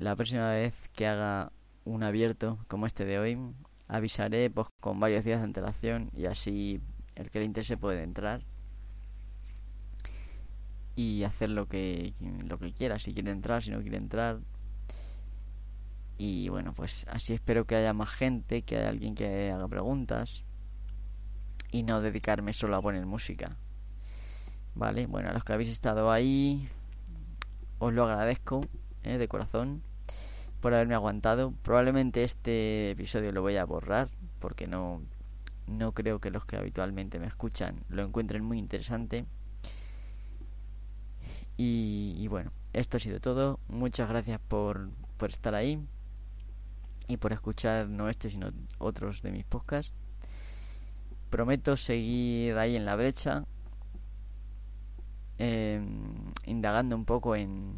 la próxima vez que haga un abierto como este de hoy, avisaré pues, con varios días de antelación y así el que le interese puede entrar y hacer lo que lo que quiera, si quiere entrar, si no quiere entrar. Y bueno, pues así espero que haya más gente, que haya alguien que haga preguntas y no dedicarme solo a poner música. Vale, bueno, a los que habéis estado ahí, os lo agradezco eh, de corazón por haberme aguantado. Probablemente este episodio lo voy a borrar porque no, no creo que los que habitualmente me escuchan lo encuentren muy interesante. Y, bueno, esto ha sido todo. Muchas gracias por, por estar ahí y por escuchar no este sino otros de mis podcasts. Prometo seguir ahí en la brecha, em, indagando un poco en,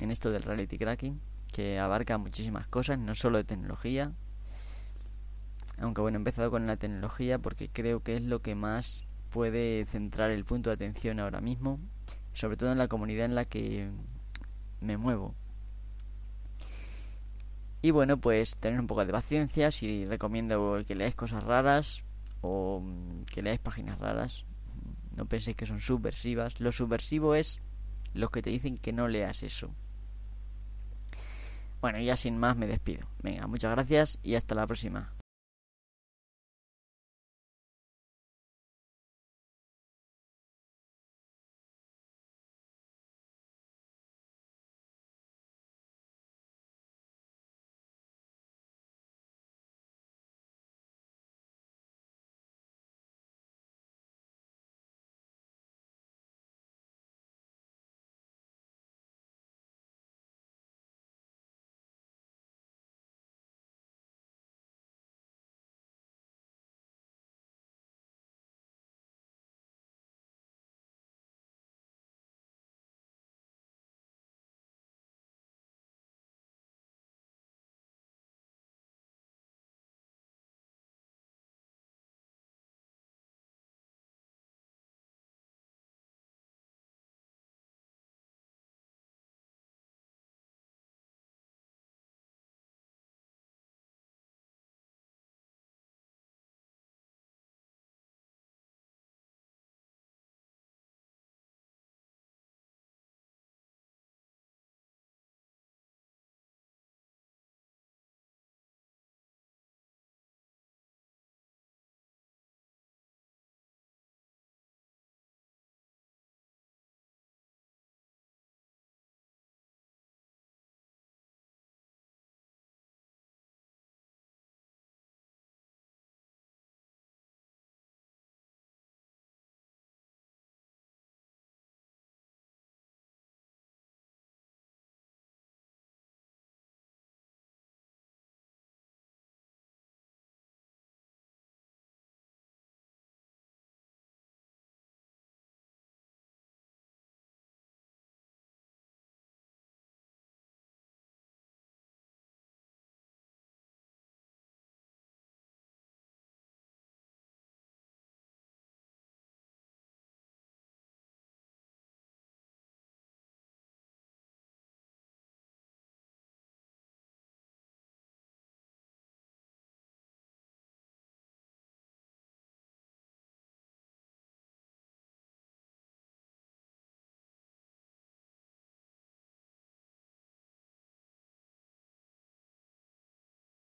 en esto del reality cracking, que abarca muchísimas cosas, no solo de tecnología. Aunque bueno, he empezado con la tecnología porque creo que es lo que más puede centrar el punto de atención ahora mismo sobre todo en la comunidad en la que me muevo. Y bueno, pues tener un poco de paciencia si recomiendo que leáis cosas raras o que leáis páginas raras. No penséis que son subversivas. Lo subversivo es los que te dicen que no leas eso. Bueno, ya sin más me despido. Venga, muchas gracias y hasta la próxima.